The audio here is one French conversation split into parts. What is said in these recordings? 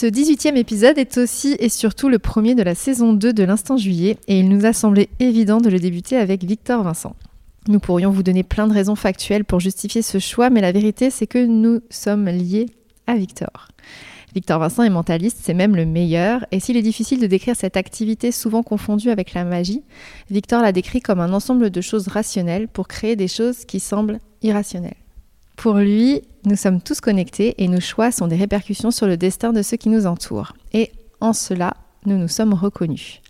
Ce 18e épisode est aussi et surtout le premier de la saison 2 de l'Instant Juillet et il nous a semblé évident de le débuter avec Victor Vincent. Nous pourrions vous donner plein de raisons factuelles pour justifier ce choix, mais la vérité c'est que nous sommes liés à Victor. Victor Vincent est mentaliste, c'est même le meilleur, et s'il est difficile de décrire cette activité souvent confondue avec la magie, Victor la décrit comme un ensemble de choses rationnelles pour créer des choses qui semblent irrationnelles. Pour lui, nous sommes tous connectés et nos choix sont des répercussions sur le destin de ceux qui nous entourent. Et en cela, nous nous sommes reconnus.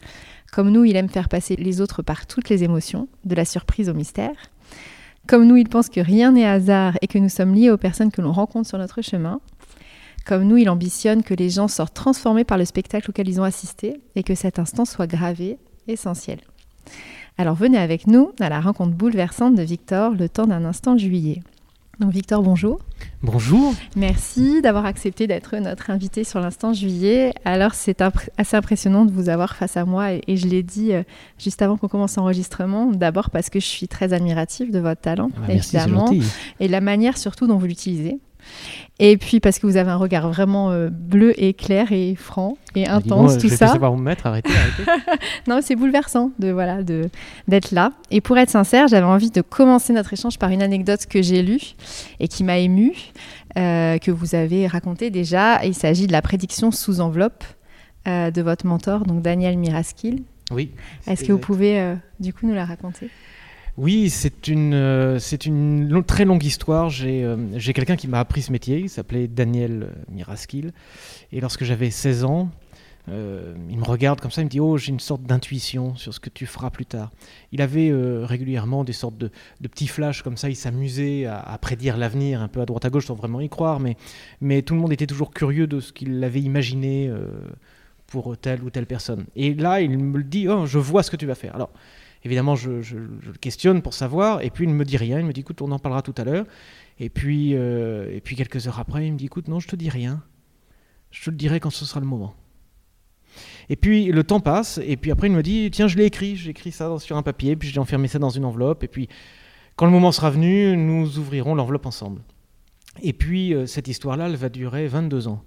Comme nous, il aime faire passer les autres par toutes les émotions, de la surprise au mystère. Comme nous, il pense que rien n'est hasard et que nous sommes liés aux personnes que l'on rencontre sur notre chemin. Comme nous, il ambitionne que les gens sortent transformés par le spectacle auquel ils ont assisté et que cet instant soit gravé, essentiel. Alors venez avec nous à la rencontre bouleversante de Victor le temps d'un instant juillet. Donc Victor, bonjour. Bonjour. Merci d'avoir accepté d'être notre invité sur l'instant juillet. Alors c'est assez impressionnant de vous avoir face à moi et, je l'ai dit euh, juste avant qu'on commence l'enregistrement. D'abord parce que je suis très admirative de votre talent, ah bah évidemment, et la manière surtout dont vous l'utilisez. Et puis parce que vous avez un regard vraiment euh, bleu et clair et franc et intense, tout je ça. Je vais me mettre, arrêtez, arrêtez. non, c'est bouleversant de voilà de d'être là. Et pour être sincère, j'avais envie de commencer notre échange par une anecdote que j'ai lue et qui m'a émue, euh, que vous avez racontée déjà. Il s'agit de la prédiction sous enveloppe euh, de votre mentor, donc Daniel Miraskil. Oui. Est-ce que vous pouvez du coup nous la raconter? Oui, c'est une, euh, c'est une très longue histoire. Euh, j'ai, quelqu'un qui m'a appris ce métier, il s'appelait Daniel Miraskil. Et lorsque j'avais 16 ans, euh, il me regarde comme ça, il me dit Oh, j'ai une sorte d'intuition sur ce que tu feras plus tard. Il avait régulièrement des sortes de, petits flashs comme ça, il s'amusait à, prédire l'avenir un peu à droite à gauche sans vraiment y croire, mais, mais tout le monde était toujours curieux de ce qu'il avait imaginé pour telle ou telle personne. Et là, il me dit Oh, je vois ce que tu vas faire. Alors, évidemment, je, le questionne pour savoir, et puis il ne me dit rien. Il me dit, écoute, on en parlera tout à l'heure. Et puis, euh, et puis quelques heures après, il me dit, écoute, non, je te dis rien. Je te le dirai quand ce sera le moment. Et puis le temps passe, et puis après il me dit, tiens, je l'ai écrit, j'ai écrit ça sur un papier, puis j'ai enfermé ça dans une enveloppe, et puis quand le moment sera venu, nous ouvrirons l'enveloppe ensemble. Et puis euh, cette histoire-là, elle va durer 22 ans.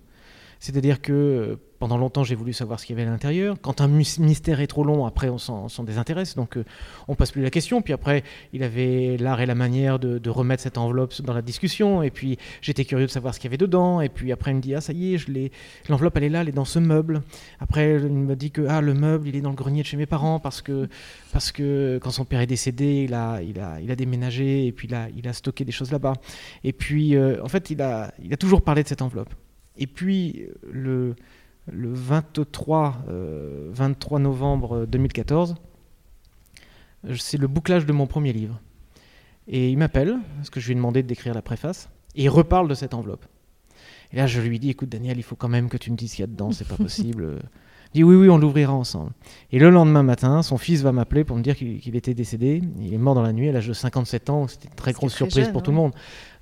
C'est-à-dire que euh, pendant longtemps, j'ai voulu savoir ce qu'il y avait à l'intérieur. Quand un mystère est trop long, après, on s'en désintéresse, donc euh, on passe plus la question. Puis après, il avait l'art et la manière de, remettre cette enveloppe dans la discussion. Et puis, j'étais curieux de savoir ce qu'il y avait dedans. Et puis après, il me dit, ah, ça y est, l'enveloppe, elle est là, elle est dans ce meuble. Après, il me dit que, ah, le meuble, il est dans le grenier de chez mes parents parce que, parce que quand son père est décédé, il a, il a, déménagé et puis il a, il a stocké des choses là-bas. Et puis, euh, en fait, il a, il a toujours parlé de cette enveloppe. Et puis, le, le 23, 23 euh, novembre 2014, c'est le bouclage de mon premier livre. Et il m'appelle, parce que je lui ai demandé d'écrire la préface, et il reparle de cette enveloppe. Et là, je lui dis, écoute, Daniel, il faut quand même que tu me dises ce qu'il y a dedans, c'est pas possible. Il dit, oui, oui, on l'ouvrira ensemble. Et le lendemain matin, son fils va m'appeler pour me dire qu'il était décédé. Il est mort dans la nuit à l'âge de 57 ans. C'était une très grosse surprise pour tout le monde.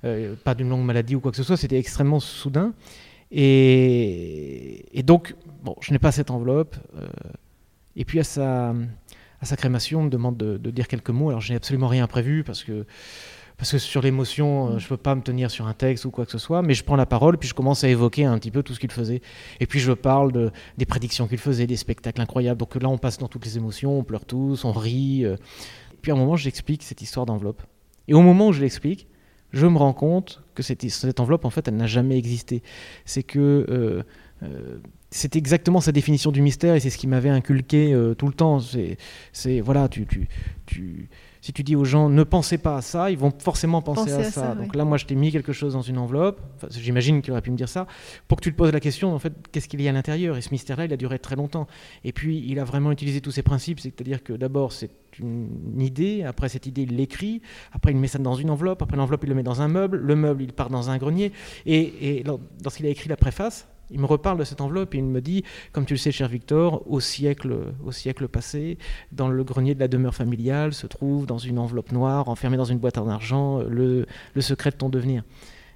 Euh, pas d'une longue maladie ou quoi que ce soit, c'était extrêmement soudain. Et, donc, bon, je n'ai pas cette enveloppe. Euh, et puis à sa, à sa crémation, on me demande de, dire quelques mots. Alors, je n'ai absolument rien prévu parce que, parce que sur l'émotion, euh, je ne peux pas me tenir sur un texte ou quoi que ce soit. Mais je prends la parole, puis je commence à évoquer un petit peu tout ce qu'il faisait. Et puis je parle de, des prédictions qu'il faisait, des spectacles incroyables. Donc là, on passe dans toutes les émotions, on pleure tous, on rit. Euh. Puis à un moment, j'explique cette histoire d'enveloppe. Et au moment où je l'explique, je me rends compte que cette, enveloppe, en fait, elle n'a jamais existé. C'est que euh, euh, c'est exactement sa définition du mystère et c'est ce qui m'avait inculqué euh, tout le temps. C'est, voilà, tu, tu, tu, Si tu dis aux gens ne pensez pas à ça, ils vont forcément penser à, à ça. ça, Donc oui. là, moi, je t'ai mis quelque chose dans une enveloppe. Enfin, J'imagine qu'il aurait pu me dire ça. Pour que tu te poses la question, en fait, qu'est-ce qu'il y a à l'intérieur? Et ce mystère-là, il a duré très longtemps. Et puis, il a vraiment utilisé tous ses principes. C'est-à-dire que d'abord, c'est une idée. Après, cette idée, il l'écrit. Après, il met ça dans une enveloppe. Après, l'enveloppe, il le met dans un meuble. Le meuble, il part dans un grenier. Et, et lors- lorsqu'il a écrit la préface, il me reparle de cette enveloppe et il me dit, comme tu le sais, cher Victor, au siècle, au siècle passé, dans le grenier de la demeure familiale se trouve, dans une enveloppe noire, enfermée dans une boîte en argent, le, le secret de ton devenir.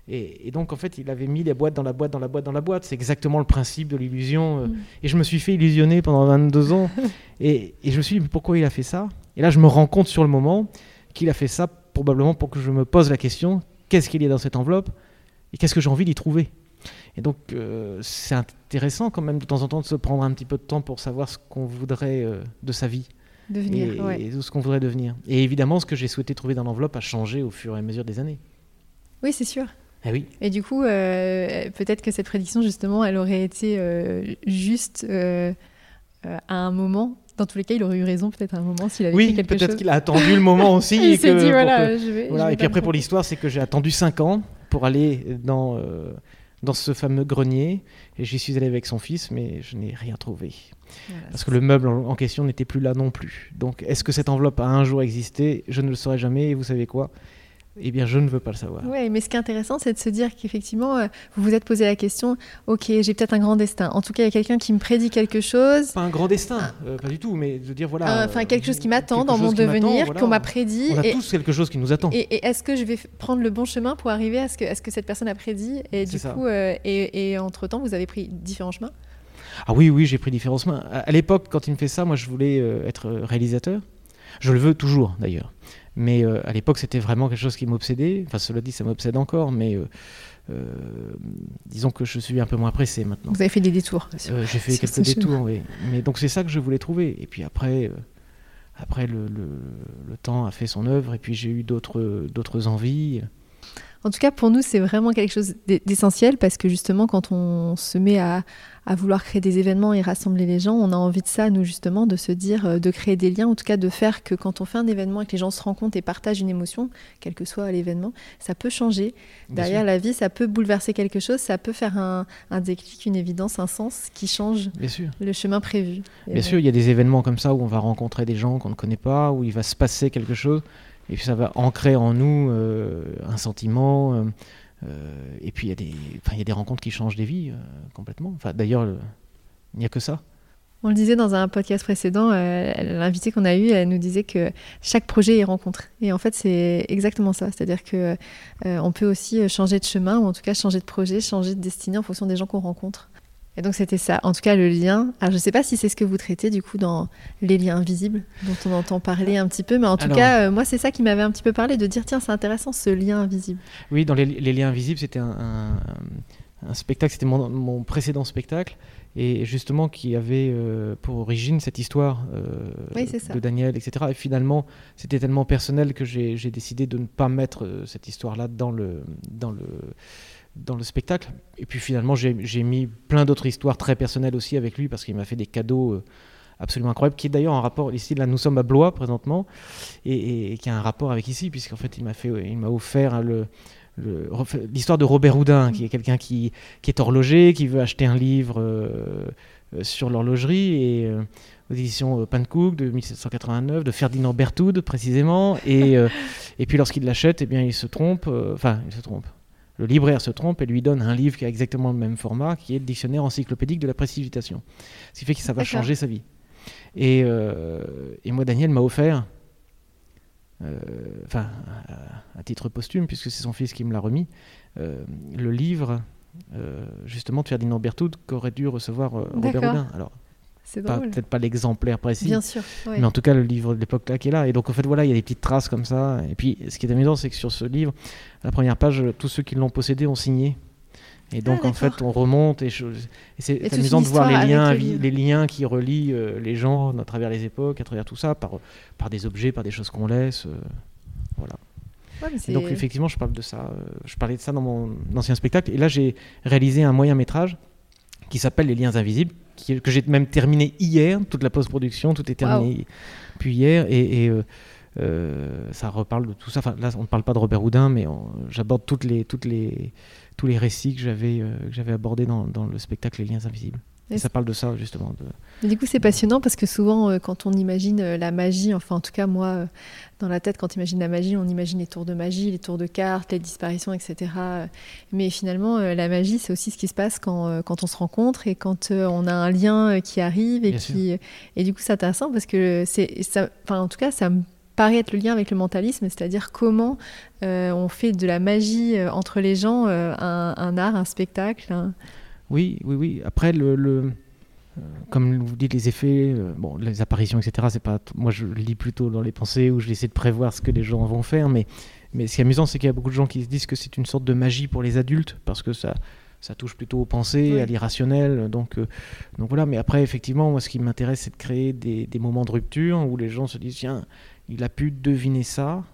Et, et donc, en fait, il avait mis les boîtes dans la boîte, dans la boîte, dans la boîte. C'est exactement le principe de l'illusion. euh, Mm. Et je me suis fait illusionner pendant 22 ans. et, et je me suis dit, mais pourquoi il a fait ça? Et là, je me rends compte sur le moment qu'il a fait ça probablement pour que je me pose la question, qu'est-ce qu'il y a dans cette enveloppe? Et qu'est-ce que j'ai envie d'y trouver? Et donc, euh, c'est intéressant quand même de temps en temps de se prendre un petit peu de temps pour savoir ce qu'on voudrait euh, de sa vie Devenir, et, ouais. et ce qu'on voudrait devenir. Et évidemment, ce que j'ai souhaité trouver dans l'enveloppe a changé au fur et à mesure des années. Oui, c'est sûr. Ah oui, Et du coup, euh, peut-être que cette prédiction, justement, elle aurait été juste à un moment. Dans tous les cas, il aurait eu raison peut-être à un moment s'il avait oui écrit quelque peut-être chose. qu'il a attendu le moment aussi. il s'est dit, voilà, que- je vais. voilà. je vais Et puis après, pour l'histoire, c'est que j'ai attendu 5 ans pour aller dans, euh, dans ce fameux grenier. Et j'y suis allé avec son fils, mais je n'ai rien trouvé. Voilà, Parce que le meuble en en question n'était plus là non plus. Donc, est-ce que cette enveloppe a un jour existé? Je ne le saurai jamais. Et vous savez quoi? Eh bien, je ne veux pas le savoir. Ouais, mais ce qui est intéressant, c'est de se dire qu'effectivement, euh, vous vous êtes posé la question ok, j'ai peut-être un grand destin. En tout cas, il y a quelqu'un qui me prédit quelque chose. Pas un grand destin, euh, pas du tout, mais de dire voilà. Enfin, euh, quelque chose qui m'attend dans mon devenir, voilà. qu'on m'a prédit. On a et tous quelque chose qui nous attend. et, et est-ce que je vais prendre le bon chemin pour arriver à ce que, à ce que cette personne a prédit? Et du ça. coup, et, et entre-temps, vous avez pris différents chemins? Ah oui, oui, j'ai pris différents chemins. À, à l'époque, quand il me fait ça, moi, je voulais être réalisateur. Je le veux toujours, d'ailleurs. Mais euh, à l'époque, c'était vraiment quelque chose qui m'obsédait. Enfin, cela dit, ça m'obsède encore, mais euh, euh, disons que je suis un peu moins pressé maintenant. Vous avez fait des détours. J'ai fait quelques détours, oui. Mais donc c'est ça que je voulais trouver. Et puis après, après le, le- le temps a fait son œuvre. Et puis j'ai eu d'autres, d'autres envies. En tout cas, pour nous, c'est vraiment quelque chose d'e- d'essentiel parce que justement, quand on se met à, à vouloir créer des événements et rassembler les gens, on a envie de ça, nous, justement, de se dire, euh, de créer des liens, en tout cas de faire que quand on fait un événement et que les gens se rencontrent et partagent une émotion, quel que soit l'événement, ça peut changer. Bien Derrière sûr. la vie, ça peut bouleverser quelque chose, ça peut faire un, un déclic, une évidence, un sens qui change Bien sûr. le chemin prévu. Bien sûr, il y a des événements comme ça où on va rencontrer des gens qu'on ne connaît pas, où il va se passer quelque chose, et puis ça va ancrer en nous euh, un sentiment. euh, euh, et puis il y, a des, y a des rencontres qui changent des vies complètement. Enfin, D'ailleurs, le- il n'y a que ça. On le disait dans un podcast précédent, euh, l'invitée qu'on a eue, elle nous disait que chaque projet est rencontre. Et en fait, c'est exactement ça. C'est-à-dire que euh, on peut aussi changer de chemin, ou en tout cas changer de projet, changer de destinée en fonction des gens qu'on rencontre. Et donc c'était ça. En tout cas, le lien. Alors je ne sais pas si c'est ce que vous traitez du coup dans les liens invisibles, dont on entend parler un petit peu, mais en tout Alors- cas, euh, moi c'est ça qui m'avait un petit peu parlé de dire tiens c'est intéressant ce lien invisible. Oui, dans les, les liens invisibles, c'était un, un- un spectacle, c'était mon, mon précédent spectacle, et justement qui avait euh, pour origine cette histoire euh, Oui, de Daniel, etc. Et finalement, c'était tellement personnel que j'ai décidé de ne pas mettre cette histoire-là dans le, dans, le, dans le spectacle. Et puis finalement, j'ai mis plein d'autres histoires très personnelles aussi avec lui, parce qu'il m'a fait des cadeaux. euh, absolument incroyables, qui est d'ailleurs en rapport ici là nous sommes à Blois présentement et, qui a un rapport avec ici puisqu'en fait il m'a fait il m'a offert hein, l'histoire de Robert Houdin, qui est quelqu'un qui, est horloger, qui veut acheter un livre euh, euh, sur l'horlogerie, et euh, aux éditions euh, de 1789, de Ferdinand Berthoud précisément, et, puis lorsqu'il l'achète, eh bien il se trompe, enfin il se trompe. Le libraire se trompe et lui donne un livre qui a exactement le même format, qui est le dictionnaire encyclopédique de la précipitation. Ce qui fait que ça va changer sa vie. Et, euh, et moi, Daniel m'a offert, euh, enfin, à, à titre posthume, puisque c'est son fils qui me l'a remis, euh, le livre justement de Ferdinand Berthoud qu'aurait dû recevoir Robert. Houdin. Alors, C'est peut-être pas l'exemplaire précis, Bien sûr. ouais. mais en tout cas le livre de l'époque là qui est là. Et donc en fait voilà, il y a des petites traces comme ça. Et puis ce qui est amusant, c'est que sur ce livre, à la première page, tous ceux qui l'ont possédé ont signé. Et donc Ah, en fait, on remonte et, c'est amusant de voir les liens, le les liens qui relient euh, les gens à travers les époques, à travers tout ça, par, par des objets, par des choses qu'on laisse. euh, voilà. Ouais, Et donc effectivement, je parle de ça. euh, je parlais de ça dans mon ancien spectacle. Et là, j'ai réalisé un moyen métrage qui s'appelle Les Liens Invisibles, qui, que j'ai même terminé hier. Toute la post-production, tout est terminé puis hier. Et, et, euh, ça reparle de tout ça. Enfin, là, on ne parle pas de Robert Houdin, mais j'aborde toutes les, toutes les, tous les récits que j'avais j'avais abordés dans, dans, le spectacle Les Liens Invisibles. Et ça parle de ça, justement. De... du coup, c'est passionnant parce que souvent, euh, quand on imagine euh, la magie, enfin, en tout cas, moi, euh, dans la tête, quand on imagine la magie, on imagine les tours de magie, les tours de cartes, les disparitions, etc. Mais finalement, la magie, c'est aussi ce qui se passe quand, quand on se rencontre et quand on a un lien qui arrive. Et, qui... et du coup, c'est intéressant parce que c'est. Enfin, en tout cas, ça me paraît être le lien avec le mentalisme, c'est-à-dire comment on fait de la magie entre les gens un, un, art, un spectacle. Oui, oui, oui. Après, le, le euh, comme vous dites, les effets, euh, bon, les apparitions, etc. C'est pas, moi, je lis plutôt dans les pensées où j'essaie de prévoir ce que les gens vont faire. Mais, mais ce qui est amusant, c'est qu'il y a beaucoup de gens qui se disent que c'est une sorte de magie pour les adultes parce que ça, ça touche plutôt aux pensées, à l'irrationnel. Donc, euh, donc voilà. Mais après, effectivement, moi, ce qui m'intéresse, c'est de créer des, des, moments de rupture où les gens se disent tiens, il a pu deviner ça.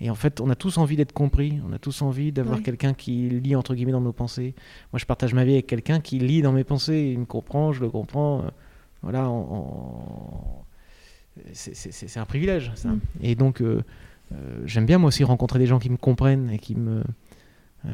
Et en fait, on a tous envie d'être compris, on a tous envie d'avoir quelqu'un qui lit entre guillemets dans nos pensées. Moi, je partage ma vie avec quelqu'un qui lit dans mes pensées, il me comprend, je le comprends. Euh, voilà, c'est un privilège, ça. Mm. Et donc, euh, euh, j'aime bien moi aussi rencontrer des gens qui me comprennent et qui me,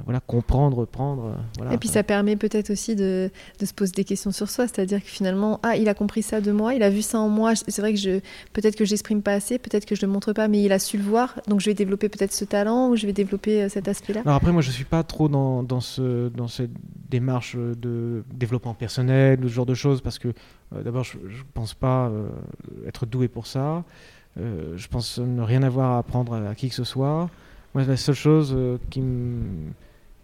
voilà, comprendre, prendre. Euh, voilà. Et puis ça permet peut-être aussi de, de, se poser des questions sur soi, c'est-à-dire que finalement, ah, il a compris ça de moi, il a vu ça en moi. C'est vrai que je, peut-être que je n'exprime pas assez, peut-être que je le montre pas, mais il a su le voir. Donc je vais développer peut-être ce talent ou je vais développer euh, cet aspect-là. Alors après, moi, je suis pas trop dans, dans, ce, dans cette démarche de développement personnel ou ce genre de choses, parce que d'abord, je, ne pense pas être doué pour ça. je pense ne rien avoir à apprendre à qui que ce soit. Moi, la seule chose euh,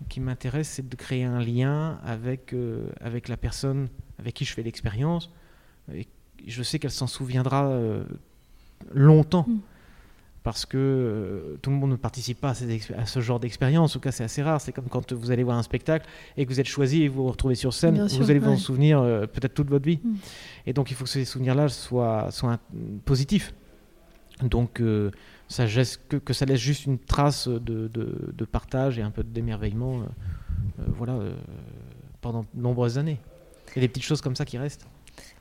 qui m'intéresse, c'est de créer un lien avec, euh, avec la personne avec qui je fais l'expérience. Et je sais qu'elle s'en souviendra euh, longtemps. Mm. Parce que tout le monde ne participe pas à, ce genre d'expérience. En tout cas, c'est assez rare. C'est comme quand vous allez voir un spectacle et que vous êtes choisi et vous vous retrouvez sur scène. vous allez vous en souvenir peut-être toute votre vie. Mm. Et donc, il faut que ces souvenirs-là soient, soient positifs. Donc, ça que, que, ça laisse juste une trace de, de, partage et un peu d'émerveillement euh, euh, voilà, euh, pendant de nombreuses années. A des petites choses comme ça qui restent.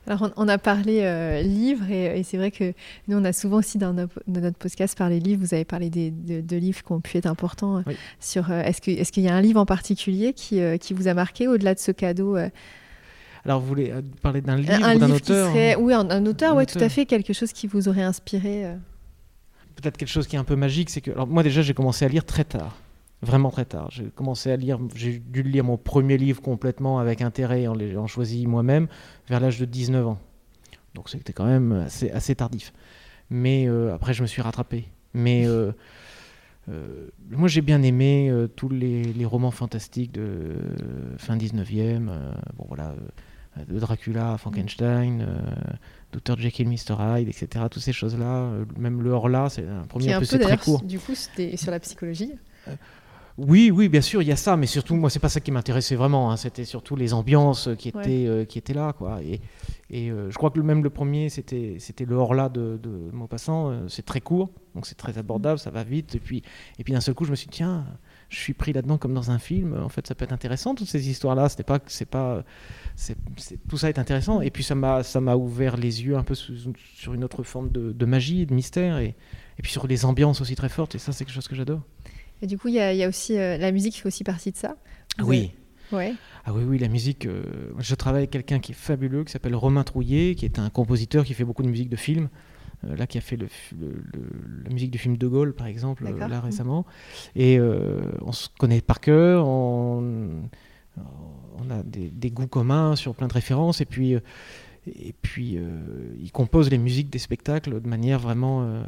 Alors, on, a parlé livres et, c'est vrai que nous, on a souvent aussi dans, notre podcast parlé livres. Vous avez parlé des, de, livres qui ont pu être importants. sur Est-ce qu'il est qu'il y a un livre en particulier qui, qui vous a marqué au-delà de ce cadeau alors, vous voulez parler d'un livre un ou d'un auteur Oui, un, auteur, oui, tout à fait. Quelque chose qui vous aurait inspiré peut-être quelque chose qui est un peu magique, c'est que moi déjà j'ai commencé à lire très tard, vraiment très tard. J'ai commencé à lire, j'ai dû lire mon premier livre complètement avec intérêt en l'ayant choisi moi-même vers l'âge de 19 ans. Donc c'était quand même assez, tardif. Mais euh, après je me suis rattrapé. Mais euh, euh, moi j'ai bien aimé tous les, les, romans fantastiques de fin 19e. bon voilà, de Dracula, Frankenstein. Dr Jekyll, Mr Hyde, etc. Toutes ces choses-là, euh, même le Horla, c'est un premier un peu, très court. Du coup, c'était sur la psychologie. Euh, oui, oui, bien sûr, il y a ça, mais surtout, moi, c'est pas ça qui m'intéressait vraiment. Hein. C'était surtout les ambiances qui étaient, euh, qui étaient là, quoi. Et, et je crois que même le premier, c'était, c'était le Horla de, de Maupassant. c'est très court, donc c'est très abordable, ça va vite. Et puis, et puis d'un seul coup, je me suis dit, tiens, je suis pris là-dedans comme dans un film. En fait, ça peut être intéressant toutes ces histoires-là. C'était pas, c'est pas, c'est, tout ça est intéressant. Et puis ça m'a, ça m'a ouvert les yeux un peu sur une autre forme de, magie, de mystère, et, et, puis sur les ambiances aussi très fortes. Et ça, c'est quelque chose que j'adore. Et du coup, il y, a aussi euh, la musique qui fait aussi partie de ça. oui. Ouais. Ah oui, oui, la musique. Euh, je travaille avec quelqu'un qui est fabuleux, qui s'appelle Romain Trouillet, qui est un compositeur qui fait beaucoup de musique de film. Euh, là qui a fait le, la musique du film De Gaulle, par exemple, euh, là récemment. Et euh, on se connaît par cœur, on, on a des, goûts communs sur plein de références, et puis, et puis il compose les musiques des spectacles de manière vraiment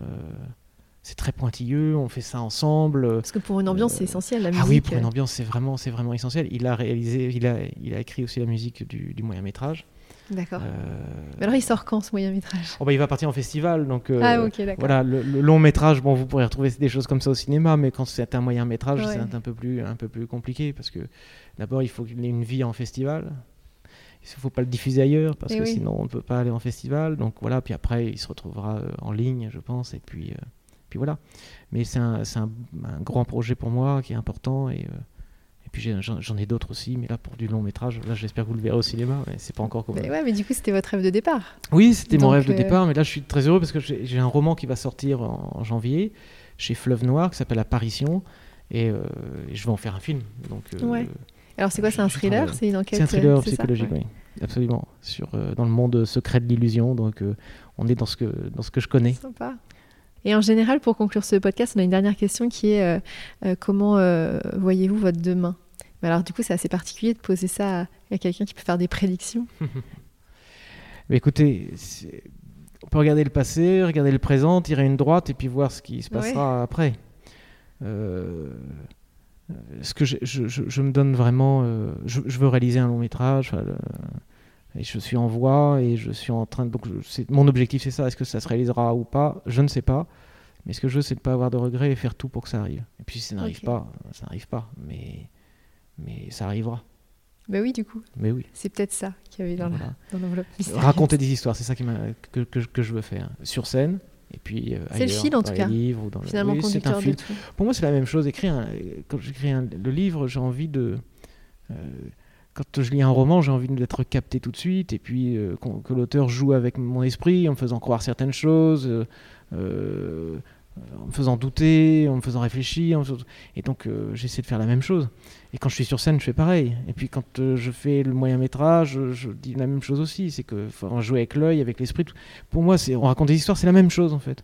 c'est très pointilleux, on fait ça ensemble. Parce que pour une ambiance, c'est essentiel la musique. Ah oui, pour une ambiance, c'est vraiment, c'est vraiment essentiel. Il a réalisé, il a, il a écrit aussi la musique du, du moyen métrage. D'accord. Euh, Mais alors il sort quand ce moyen métrage oh bah, Il va partir en festival. Donc, euh, ah, voilà, le, long métrage, bon, vous pourrez retrouver des choses comme ça au cinéma, mais quand c'est un moyen métrage, c'est un, peu plus, un peu plus compliqué parce que d'abord, il faut qu'il ait une vie en festival. Il ne faut pas le diffuser ailleurs parce que sinon on ne peut pas aller en festival. Donc voilà, puis après il se retrouvera euh, en ligne, je pense, et puis, puis voilà. Mais c'est un, un, grand projet pour moi qui est important et puis j'en ai d'autres aussi, mais là pour du long métrage, là j'espère que vous le verrez au cinéma, mais c'est pas encore Mais ouais, mais du coup c'était votre rêve de départ. Oui, c'était mon rêve de euh, départ, mais là je suis très heureux parce que j'ai un roman qui va sortir en, janvier chez Fleuve Noir qui s'appelle Apparition, et, euh, je vais en faire un film. Donc, euh, ouais. Alors c'est quoi, c'est un thriller C'est une enquête C'est un thriller psychologique, oui, absolument, sur, dans le monde secret de l'illusion, donc on est dans ce, que, dans ce que je connais. Sympa. Et en général, pour conclure ce podcast, on a une dernière question qui est comment voyez-vous votre demain? Mais alors, du coup, c'est assez particulier de poser ça à, quelqu'un qui peut faire des prédictions. Mais écoutez, on peut regarder le passé, regarder le présent, tirer une droite et puis voir ce qui se passera après. Euh, ce que je, je, me donne vraiment, euh, je, veux réaliser un long métrage. Et je suis en voie et je suis en train de. Donc, mon objectif, c'est ça. Est-ce que ça se réalisera ou pas? Je ne sais pas. Mais ce que je veux, c'est de ne pas avoir de regrets et faire tout pour que ça arrive. Et puis, si ça n'arrive pas, ça n'arrive pas. Mais mais ça arrivera. Ben oui, du coup. Mais oui. C'est peut-être ça qu'il y avait dans l'enveloppe. Raconter des histoires, c'est ça qui que, que, que, je veux faire. Sur scène, et puis euh, C'est le fil en tout cas. Livres, ou dans Finalement, le... c'est un fil. Pour moi, c'est la même chose. Écrire Quand j'écris le livre, j'ai envie de. Euh, quand je lis un roman, j'ai envie d'être capté tout de suite, et puis euh, que l'auteur joue avec mon esprit en me faisant croire certaines choses. Euh, en me faisant douter, en me faisant réfléchir. Et donc euh, j'essaie de faire la même chose. Et quand je suis sur scène, je fais pareil. Et puis quand euh, je fais le moyen métrage, je, dis la même chose aussi. C'est que faut jouer avec l'œil, avec l'esprit. Pour moi, on raconte des histoires, c'est la même chose en fait.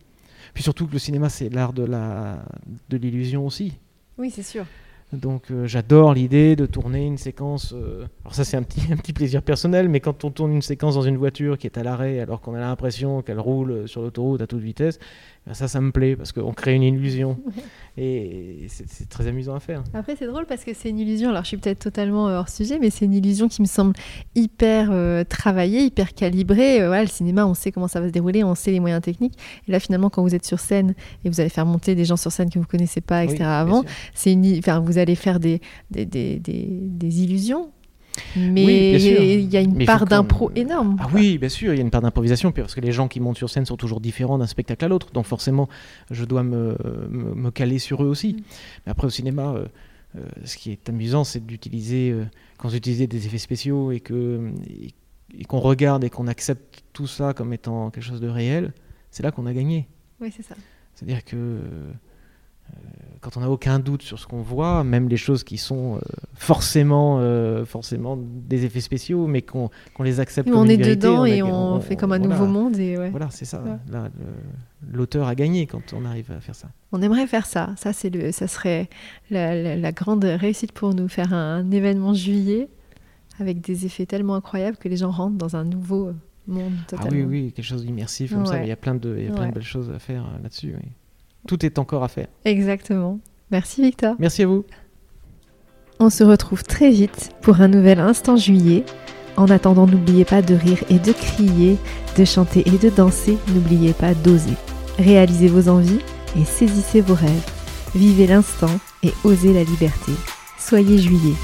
Puis surtout que le cinéma, c'est l'art de la de l'illusion aussi. Oui, c'est sûr. Donc euh, j'adore l'idée de tourner une séquence. Euh, alors ça c'est un petit, un petit plaisir personnel, mais quand on tourne une séquence dans une voiture qui est à l'arrêt alors qu'on a l'impression qu'elle roule sur l'autoroute à toute vitesse, ben ça ça me plaît parce qu'on crée une illusion. Et c'est très amusant à faire. Après c'est drôle parce que c'est une illusion, alors je suis peut-être totalement euh, hors sujet, mais c'est une illusion qui me semble hyper travaillée, hyper calibrée. voilà, le cinéma on sait comment ça va se dérouler, on sait les moyens techniques. Et là finalement quand vous êtes sur scène et vous allez faire monter des gens sur scène que vous connaissez pas, etc. avant, c'est une, enfin vous allez faire des, des, des, des, illusions. Mais il y a une part d'impro énorme. Ah oui, bien sûr, il y a une part d'improvisation, parce que les gens qui montent sur scène sont toujours différents d'un spectacle à l'autre. Donc forcément, je dois me, me, caler sur eux aussi. Mm. Mais après, au cinéma, euh, euh, ce qui est amusant, c'est d'utiliser, euh, quand j'utilisais des effets spéciaux et que et, qu'on regarde et qu'on accepte tout ça comme étant quelque chose de réel, c'est là qu'on a gagné. Oui, c'est ça. C'est-à-dire que quand on n'a aucun doute sur ce qu'on voit, même les choses qui sont euh, forcément, euh, forcément des effets spéciaux, mais qu'on les accepte comme on est dedans et on, fait comme un nouveau monde. Et Voilà, c'est ça. L'auteur a gagné quand on arrive à faire ça. On aimerait faire ça. Ça, le, ça serait la, grande réussite pour nous, faire un, événement juillet avec des effets tellement incroyables que les gens rentrent dans un nouveau monde totalement. Ah oui, oui, quelque chose d'immersif comme ça. Il y a plein de, il y a plein de belles choses à faire euh, là-dessus. Oui tout est encore à faire. Exactement. Merci Victor. Merci à vous. On se retrouve très vite pour un nouvel instant juillet. En attendant, n'oubliez pas de rire et de crier, de chanter et de danser. N'oubliez pas d'oser. Réalisez vos envies et saisissez vos rêves. Vivez l'instant et osez la liberté. Soyez juillet.